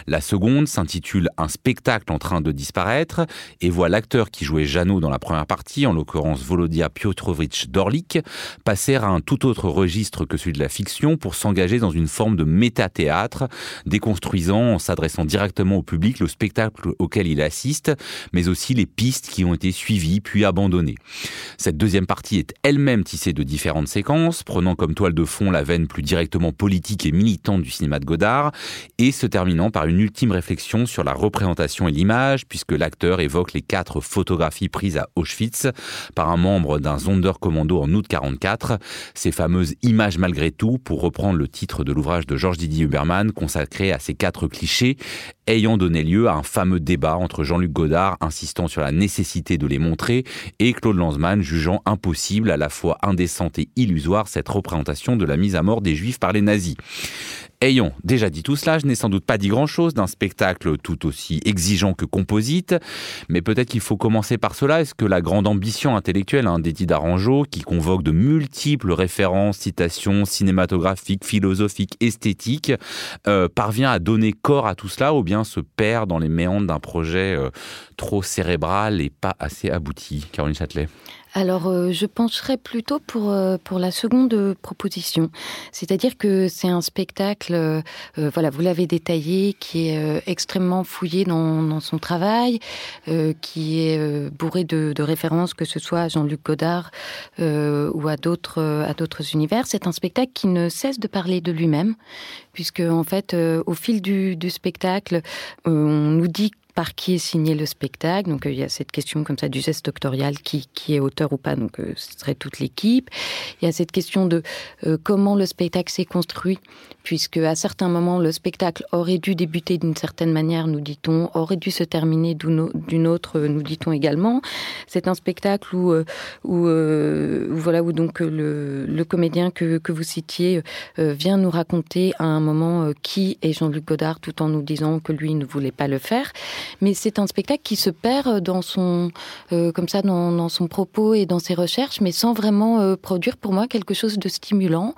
La seconde s'intitule Un spectacle en train de disparaître et voit l'acteur qui jouait Jeannot dans la première partie, en l'occurrence Volodia Piotrovitch d'Orlik passer à un tout autre registre que celui de la fiction pour s'engager dans une forme de métathéâtre, déconstruisant en s'adressant directement au public le spectacle auquel il assiste, mais aussi les pistes qui ont été suivies puis abandonnées. Cette deuxième partie est elle-même tissée de différentes séquences, prenant comme toile de fond la veine plus directement politique et militante du cinéma de Godard, et se terminant par une ultime réflexion sur la représentation et l'image, puisque l'acteur évoque les quatre photographies prises à Auschwitz par un membre d'un En août 44, ces fameuses images malgré tout, pour reprendre le titre de l'ouvrage de Georges Didier Huberman consacré à ces quatre clichés, ayant donné lieu à un fameux débat entre Jean-Luc Godard insistant sur la nécessité de les montrer et Claude Lanzmann jugeant impossible, à la fois indécente et illusoire, cette représentation de la mise à mort des Juifs par les nazis. Ayons déjà dit tout cela, je n'ai sans doute pas dit grand-chose d'un spectacle tout aussi exigeant que composite, mais peut-être qu'il faut commencer par cela. Est-ce que la grande ambition intellectuelle hein, d'Eddie Darangeau, qui convoque de multiples références, citations cinématographiques, philosophiques, esthétiques, euh, parvient à donner corps à tout cela ou bien se perd dans les méandres d'un projet euh, trop cérébral et pas assez abouti Caroline Châtelet alors, euh, je pencherais plutôt pour, euh, pour la seconde proposition. C'est-à-dire que c'est un spectacle, euh, voilà, vous l'avez détaillé, qui est extrêmement fouillé dans, dans son travail, qui est bourré de, références, que ce soit à Jean-Luc Godard ou à d'autres, à d'autres univers. C'est un spectacle qui ne cesse de parler de lui-même, puisque, en fait, au fil du, du spectacle, on nous dit par qui est signé le spectacle. Donc euh, il y a cette question comme ça du geste doctorial, qui, qui est auteur ou pas, donc euh, ce serait toute l'équipe. Il y a cette question de euh, comment le spectacle s'est construit, puisque à certains moments le spectacle aurait dû débuter d'une certaine manière, nous dit-on, aurait dû se terminer d'une autre, nous dit-on également. C'est un spectacle où, où, voilà où donc le, le comédien que, que vous citiez vient nous raconter à un moment qui est Jean-Luc Godard, tout en nous disant que lui ne voulait pas le faire mais c'est un spectacle qui se perd dans son, euh, comme ça, dans, son propos et dans ses recherches, mais sans vraiment euh, produire pour moi quelque chose de stimulant,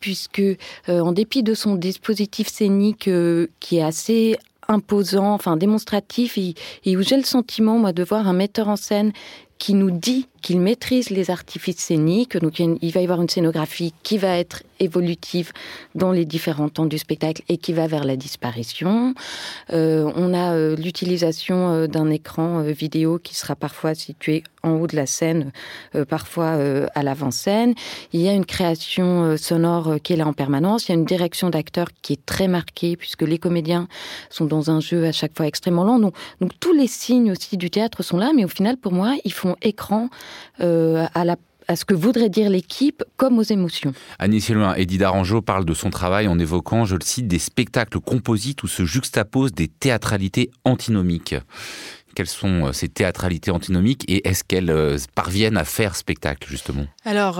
puisque euh, en dépit de son dispositif scénique qui est assez imposant, enfin démonstratif, et, et où j'ai le sentiment, moi, de voir un metteur en scène qui nous dit qu'il maîtrise les artifices scéniques. Donc, il va y avoir une scénographie qui va être évolutive dans les différents temps du spectacle et qui va vers la disparition. Euh, on a euh, l'utilisation euh, d'un écran vidéo qui sera parfois situé en haut de la scène, parfois à l'avant-scène. Il y a une création sonore qui est là en permanence. Il y a une direction d'acteurs qui est très marquée puisque les comédiens sont dans un jeu à chaque fois extrêmement lent. Donc, tous les signes aussi du théâtre sont là, mais au final, pour moi, ils font écran à la à ce que voudrait dire l'équipe comme aux émotions. Agnès Loin, Eddie Darangeau parle de son travail en évoquant, je le cite, des spectacles composites où se juxtaposent des théâtralités antinomiques. Quelles sont euh, ces théâtralités antinomiques et est-ce qu'elles euh, parviennent à faire spectacle justement? Alors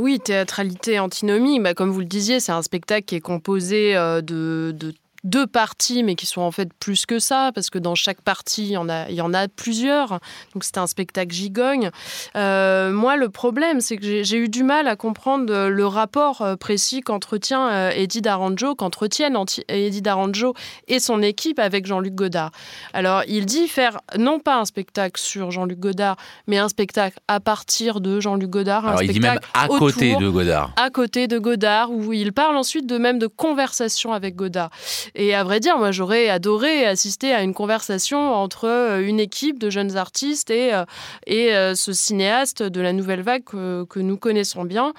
oui, théâtralité antinomie, bah, comme vous le disiez, c'est un spectacle qui est composé de, de deux parties, mais qui sont en fait plus que ça, parce que dans chaque partie, il y en a, il y en a plusieurs. Donc c'était un spectacle gigogne. Euh, moi, le problème, c'est que j'ai eu du mal à comprendre le rapport euh, précis qu'entretient euh, Eddie Daranjo, qu'entretiennent Eddie Daranjo et son équipe avec Jean-Luc Godard. Alors, il dit faire non pas un spectacle sur Jean-Luc Godard, mais un spectacle à partir de Jean-Luc Godard. Alors, il dit même à côté de Godard. À côté de Godard, où il parle ensuite de même de conversation avec Godard. Et à vrai dire, moi, j'aurais adoré assister à une conversation entre euh, une équipe de jeunes artistes et, euh, et euh, ce cinéaste de la nouvelle vague que, nous connaissons bien.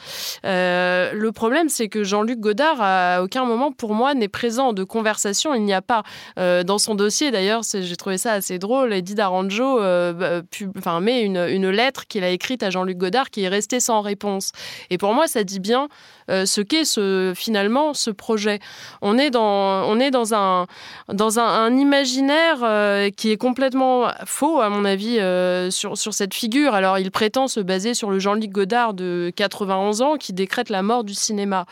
le problème, c'est que Jean-Luc Godard, à aucun moment, pour moi, n'est présent de conversation. Il n'y a pas. dans son dossier, d'ailleurs, j'ai trouvé ça assez drôle. Eddie Daranjo bah, enfin, met une, une lettre qu'il a écrite à Jean-Luc Godard qui est restée sans réponse. Et pour moi, ça dit bien ce qu'est ce, finalement ce projet. On est dans, on est dans, un, dans un, imaginaire qui est complètement faux, à mon avis, euh, sur, sur cette figure. Alors, il prétend se baser sur le Jean-Luc Godard de 91 ans qui décrète la mort du cinéma.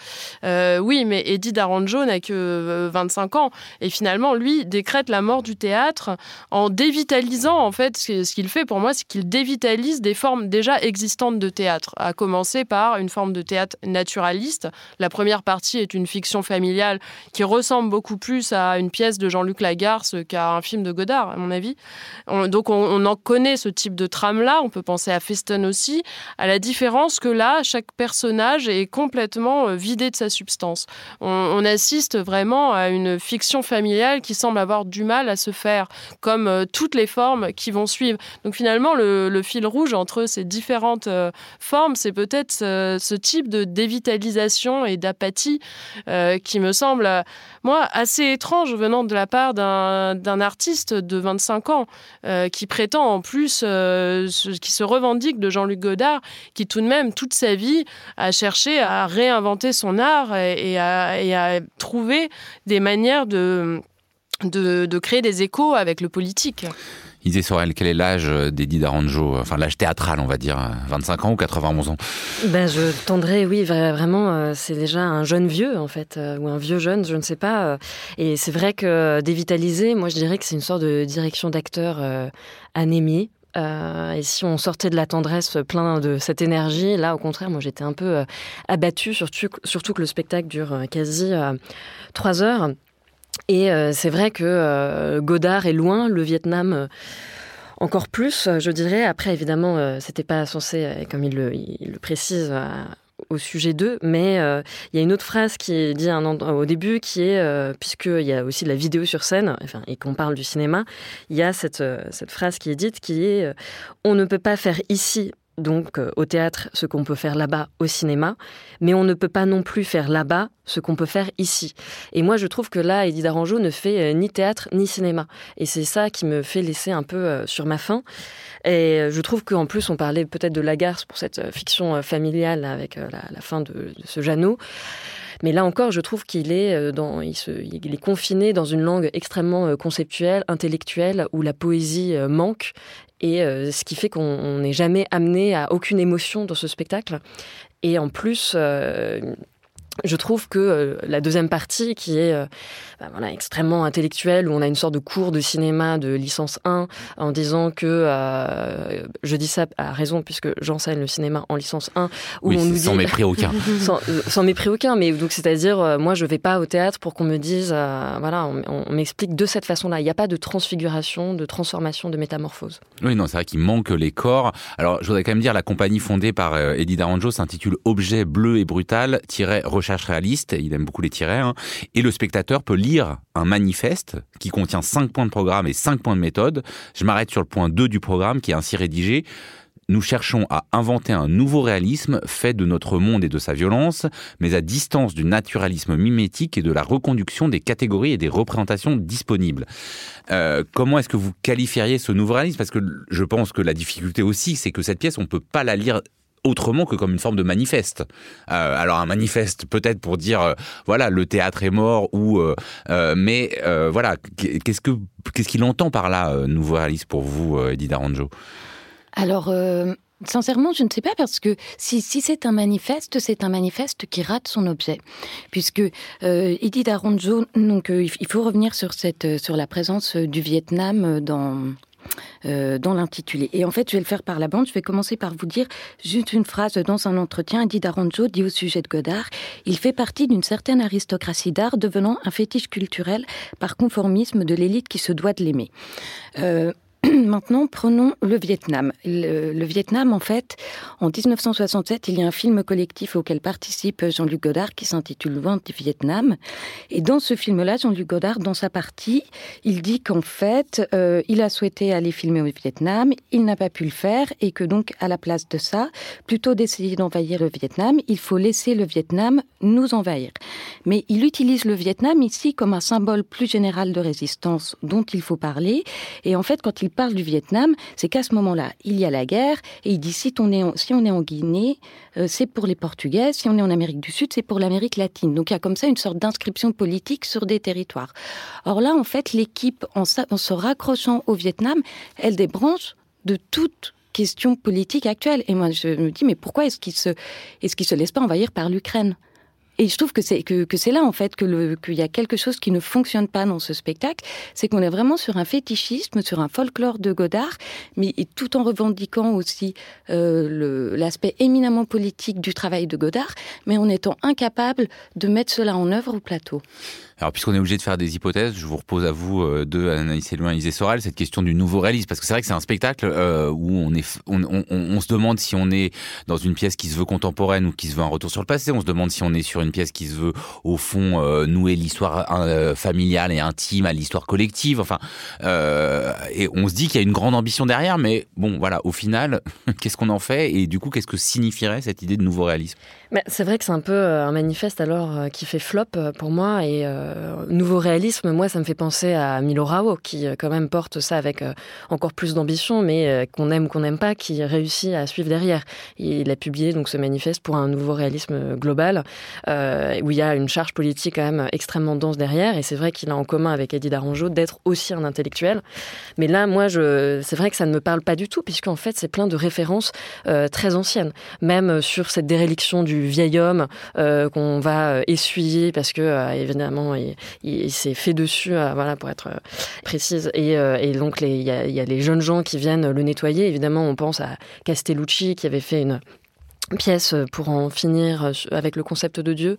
Euh, oui, mais Eddie Daranjo n'a que 25 euh, ans. Et finalement, lui, décrète la mort du théâtre en dévitalisant, en fait, ce qu'il fait pour moi, c'est qu'il dévitalise des formes déjà existantes de théâtre, à commencer par une forme de théâtre naturaliste. La première partie est une fiction familiale qui ressemble beaucoup plus à une pièce de Jean-Luc Lagarce qu'à un film de Godard, à mon avis donc on, en connaît ce type de trame-là, on peut penser à Feston aussi, à la différence que là, chaque personnage est complètement euh, vidé de sa substance. On, assiste vraiment à une fiction familiale qui semble avoir du mal à se faire, comme euh, toutes les formes qui vont suivre. Donc finalement, le, fil rouge entre ces différentes euh, formes, c'est peut-être ce, type de dévitalisation et d'apathie qui me semble, moi, assez étrange venant de la part d'un artiste de 25 ans euh, qui prétend en plus, euh, qui se revendique de Jean-Luc Godard, qui tout de même, toute sa vie, a cherché à réinventer son art et, à, trouver des manières de, de créer des échos avec le politique. Isée Sorel, quel est l'âge d'Eddie Daranjo Enfin, l'âge théâtral, on va dire. 25 ans ou 91 ans ben, Je tendrais, oui, vraiment, euh, c'est déjà un jeune vieux, en fait, euh, ou un vieux jeune, je ne sais pas. Euh. Et c'est vrai que dévitaliser, moi, je dirais que c'est une sorte de direction d'acteur anémie. et si on sortait de la tendresse plein de cette énergie, là, au contraire, moi, j'étais un peu abattue, surtout, surtout que le spectacle dure quasi trois heures. Et euh, c'est vrai que euh, Godard est loin, le Vietnam euh, encore plus, je dirais. Après, évidemment, c'était pas censé, comme il le, précise au sujet d'eux, mais il y a une autre phrase qui est dit au début, qui est, puisqu'il y a aussi de la vidéo sur scène, enfin, et qu'on parle du cinéma, il y a cette, cette phrase qui est dite, qui est On ne peut pas faire ici donc euh, au théâtre ce qu'on peut faire là-bas au cinéma, mais on ne peut pas non plus faire là-bas ce qu'on peut faire ici. Et moi je trouve que là, Eddie Daranjo ne fait euh, ni théâtre ni cinéma. Et c'est ça qui me fait laisser un peu euh, sur ma faim. Et je trouve qu'en plus on parlait peut-être de Lagarce pour cette fiction familiale avec la, fin de, ce Jeannot. Mais là encore, je trouve qu'il est confiné dans une langue extrêmement conceptuelle, intellectuelle, où la poésie manque et euh, ce qui fait qu'on n'est jamais amené à aucune émotion dans ce spectacle. Et en plus, euh, je trouve que euh, la deuxième partie, qui est euh, bah, voilà, extrêmement intellectuelle, où on a une sorte de cours de cinéma de licence 1, en disant que, euh, je dis ça à raison, puisque j'enseigne le cinéma en licence 1, où oui, on nous sans mépris aucun. sans, mépris aucun, mais donc c'est-à-dire, moi je vais pas au théâtre pour qu'on me dise, voilà, on, m'explique de cette façon-là. Il n'y a pas de transfiguration, de transformation, de métamorphose. Oui, non, c'est vrai qu'il manque les corps. Alors, je voudrais quand même dire, la compagnie fondée par Eddie Daranjo s'intitule Objet bleu et brutal, recherche réaliste, il aime beaucoup les tirets, hein. et le spectateur peut lire un manifeste qui contient 5 points de programme et 5 points de méthode. Je m'arrête sur le point 2 du programme qui est ainsi rédigé. Nous cherchons à inventer un nouveau réalisme fait de notre monde et de sa violence, mais à distance du naturalisme mimétique et de la reconduction des catégories et des représentations disponibles. Euh, comment est-ce que vous qualifieriez ce nouveau réalisme? Parce que je pense que la difficulté aussi, c'est que cette pièce, on ne peut pas la lire autrement que comme une forme de manifeste. Euh, alors un manifeste peut-être pour dire euh, voilà le théâtre est mort ou euh, mais voilà qu'est-ce que qu'est-ce qu'il entend par là nouveau réaliste pour vous Eddie Daranjo Alors Sincèrement, je ne sais pas parce que si, c'est un manifeste, c'est un manifeste qui rate son objet, puisque euh, Edith Aronjo, donc il faut revenir sur cette sur la présence du Vietnam dans euh, dans l'intitulé. Et en fait, je vais le faire par la bande. Je vais commencer par vous dire juste une phrase dans un entretien. Aronjo dit au sujet de Godard Il fait partie d'une certaine aristocratie d'art, devenant un fétiche culturel par conformisme de l'élite qui se doit de l'aimer. Euh, Maintenant, prenons le Vietnam. Le, Vietnam, en fait, en 1967, il y a un film collectif auquel participe Jean-Luc Godard qui s'intitule Loin du Vietnam. Et dans ce film-là, Jean-Luc Godard, dans sa partie, il dit qu'en fait, euh, il a souhaité aller filmer au Vietnam, il n'a pas pu le faire et que donc, à la place de ça, plutôt d'essayer d'envahir le Vietnam, il faut laisser le Vietnam nous envahir. Mais il utilise le Vietnam ici comme un symbole plus général de résistance dont il faut parler. Et en fait, quand il parle du Vietnam, c'est qu'à ce moment-là, il y a la guerre, et il dit si on est en, si on est en Guinée, euh, c'est pour les Portugais, si on est en Amérique du Sud, c'est pour l'Amérique latine. Donc il y a comme ça une sorte d'inscription politique sur des territoires. Or là, en fait, l'équipe, en, se raccrochant au Vietnam, elle débranche de toute question politique actuelle. Et moi, je me dis, mais pourquoi est-ce qu'il se, est-ce se laisse pas envahir par l'Ukraine? Et je trouve que c'est que, que c'est là en fait que le qu'il y a quelque chose qui ne fonctionne pas dans ce spectacle, c'est qu'on est vraiment sur un fétichisme, sur un folklore de Godard, mais tout en revendiquant aussi euh, l'aspect éminemment politique du travail de Godard, mais en étant incapable de mettre cela en œuvre au plateau. Alors, puisqu'on est obligé de faire des hypothèses, je vous repose à vous euh, deux, Anaïs Elouin et Isée Sorel, cette question du nouveau réalisme. Parce que c'est vrai que c'est un spectacle euh, où on, se demande si on est dans une pièce qui se veut contemporaine ou qui se veut un retour sur le passé. On se demande si on est sur une pièce qui se veut, au fond, euh, nouer l'histoire euh, familiale et intime à l'histoire collective. Enfin, et on se dit qu'il y a une grande ambition derrière, mais bon, voilà, au final, qu'est-ce qu'on en fait Et du coup, qu'est-ce que signifierait cette idée de nouveau réalisme? C'est vrai que c'est un peu un manifeste alors qui fait flop pour moi et euh, nouveau réalisme, moi, ça me fait penser à Milo Rao, qui euh, quand même porte ça avec euh, encore plus d'ambition, mais qu'on aime ou qu'on n'aime pas, qui réussit à suivre derrière. Il a publié donc ce manifeste pour un nouveau réalisme global, où il y a une charge politique quand même extrêmement dense derrière, et c'est vrai qu'il a en commun avec Eddie Daranjo d'être aussi un intellectuel. Mais là, moi, je, c'est vrai que ça ne me parle pas du tout, puisqu'en fait, c'est plein de références très anciennes, même sur cette déréliction du vieil homme qu'on va essuyer parce que évidemment il, s'est fait dessus, euh, voilà, pour être euh, précise. Et, euh, et donc, il y, y a les jeunes gens qui viennent le nettoyer. Évidemment, on pense à Castellucci qui avait fait une pièce pour en finir avec le concept de Dieu,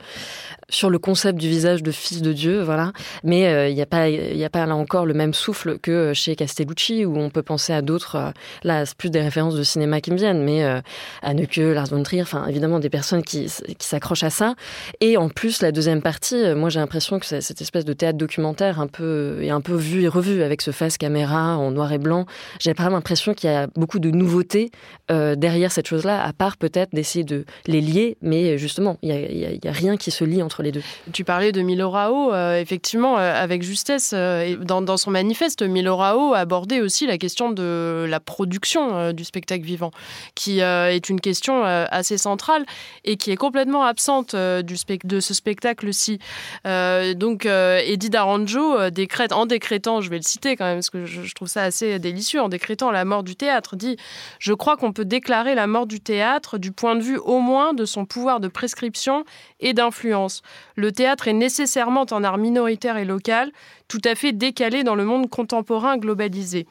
sur le concept du visage de fils de Dieu, voilà. Mais euh, il n'y a pas, a pas là encore le même souffle que chez Castellucci où on peut penser à d'autres. Euh, là, c'est plus des références de cinéma qui me viennent, mais euh, Anneke, Lars von Trier, enfin évidemment des personnes qui, qui s'accrochent à ça. Et en plus, la deuxième partie, moi j'ai l'impression que cette espèce de théâtre documentaire un peu et un peu vu et revu avec ce face caméra en noir et blanc. J'ai pas l'impression qu'il y a beaucoup de nouveautés derrière cette chose-là, à part peut-être d'essayer de les lier, mais justement, il n'y a, a, rien qui se lie entre les deux. Tu parlais de Milo Rao, euh, effectivement, euh, avec justesse. Euh, dans, son manifeste, Milo Rao abordait aussi la question de la production du spectacle vivant, qui est une question assez centrale et qui est complètement absente de ce spectacle-ci. donc, Eddie Daranjo décrète, en décrétant, je vais le citer quand même, parce que je trouve ça assez délicieux, en décrétant la mort du théâtre, dit « Je crois qu'on peut déclarer la mort du théâtre du point de vue au moins de son pouvoir de prescription et d'influence. Le théâtre est nécessairement un art minoritaire et local, tout à fait décalé dans le monde contemporain globalisé.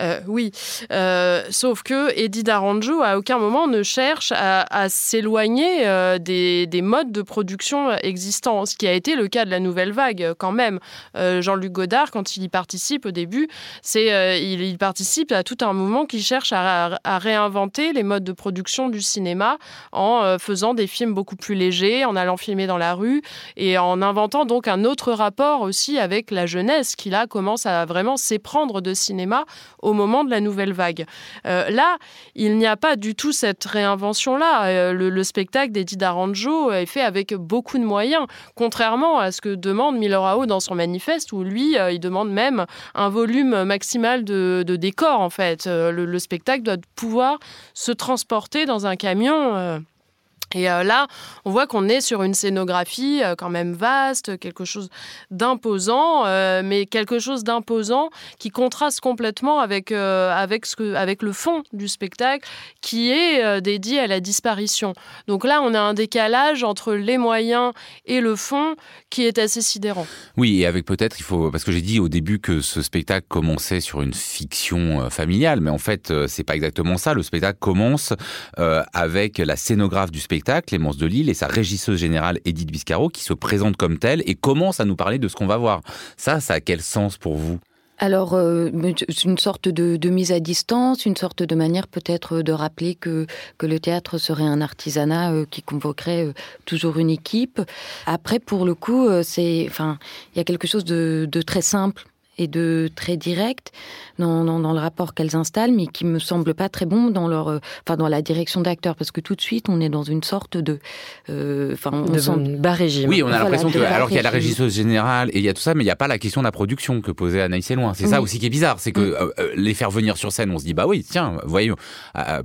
Euh, oui, euh, sauf que Eddie Daranjo à aucun moment ne cherche à, s'éloigner euh, des, modes de production existants, ce qui a été le cas de la nouvelle vague quand même. Jean-Luc Godard, quand il y participe au début, il, participe à tout un mouvement qui cherche à, réinventer les modes de production du cinéma en faisant des films beaucoup plus légers, en allant filmer dans la rue et en inventant donc un autre rapport aussi avec la jeunesse qui là commence à vraiment s'éprendre de cinéma au moment de la nouvelle vague. Euh, là, il n'y a pas du tout cette réinvention-là. Euh, le, spectacle d'Eddie Daranjo est fait avec beaucoup de moyens, contrairement à ce que demande Milorao dans son manifeste, où lui, euh, il demande même un volume maximal de, décors, en fait. Le, spectacle doit pouvoir se transporter dans un camion Et euh, là, on voit qu'on est sur une scénographie euh, quand même vaste, quelque chose d'imposant, euh, mais quelque chose d'imposant qui contraste complètement avec, avec, le fond du spectacle qui est dédié à la disparition. Donc là, on a un décalage entre les moyens et le fond qui est assez sidérant. Oui, et avec peut-être, il faut, parce que j'ai dit au début que ce spectacle commençait sur une fiction familiale, mais en fait, c'est pas exactement ça. Le spectacle commence avec la scénographe du spectacle Clémence de Lille, et sa régisseuse générale Edith Biscaro, qui se présente comme telle et commence à nous parler de ce qu'on va voir. Ça, ça a quel sens pour vous? Alors, euh, une sorte de, mise à distance, une sorte de manière peut-être de rappeler que, que le théâtre serait un artisanat euh, qui convoquerait euh, toujours une équipe. Après, pour le coup, c'est, enfin, il y a quelque chose de très simple et de très direct dans, dans, le rapport qu'elles installent, mais qui me semble pas très bon dans leur, euh, enfin dans la direction d'acteurs, parce que tout de suite on est dans une sorte de, euh, enfin on de sent bas régime. Oui, on a l'impression que alors qu'il y a la régisseuse générale et il y a tout ça, mais il n'y a pas la question de la production que posait Anaïs Loin. C'est ça aussi qui est bizarre, c'est que mm. euh, les faire venir sur scène, on se dit bah oui, tiens, voyons,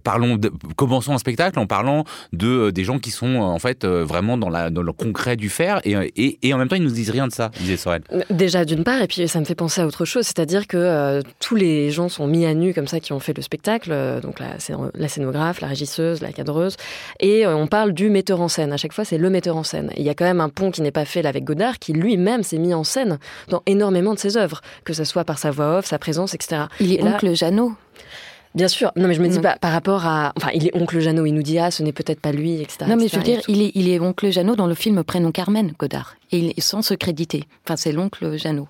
parlons, de, commençons un spectacle en parlant de des gens qui sont en fait vraiment dans la dans le concret du faire et, et, et en même temps ils nous disent rien de ça, disait Sorel. Déjà d'une part et puis ça me fait penser à autre chose, c'est-à-dire que euh, tous les gens sont mis à nu comme ça qui ont fait le spectacle, euh, donc la, la, scénographe, la régisseuse, la cadreuse, et euh, on parle du metteur en scène. À chaque fois, c'est le metteur en scène. Il y a quand même un pont qui n'est pas fait là avec Godard, qui lui-même s'est mis en scène dans énormément de ses œuvres, que ce soit par sa voix off, sa présence, etc. Il est oncle Jeannot. Bien sûr. Non, mais je me dis mm. par rapport à. Enfin, il est oncle Jeannot. Il nous dit ah, ce n'est peut-être pas lui, etc. Non, mais je veux dire, il est, il est oncle Jeannot dans le film Prénom Carmen, Godard, et il est sans se créditer. Enfin, c'est l'oncle Jeannot.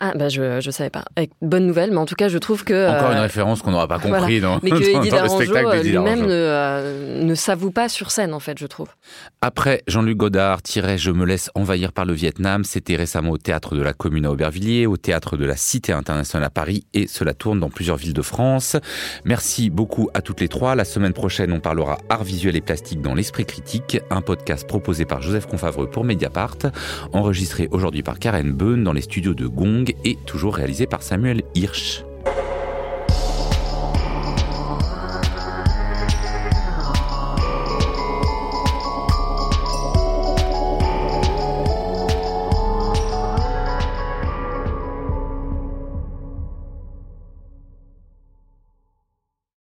Ah bah je je savais pas. bonne nouvelle, mais en tout cas je trouve que encore une euh, référence qu'on n'aura pas compris dans, mais que dans, le spectacle lui-même ne, euh, ne s'avoue pas sur scène en fait, je trouve. Après Jean-Luc Godard tirait Je me laisse envahir par le Vietnam, c'était récemment au théâtre de la Commune à Aubervilliers, au théâtre de la Cité internationale à Paris et cela tourne dans plusieurs villes de France. Merci beaucoup à toutes les trois. La semaine prochaine, on parlera art visuel et plastique dans l'esprit critique, un podcast proposé par Joseph Confavreux pour Mediapart, enregistré aujourd'hui par Karen Beun dans les studios de Gong et toujours réalisé par Samuel Hirsch.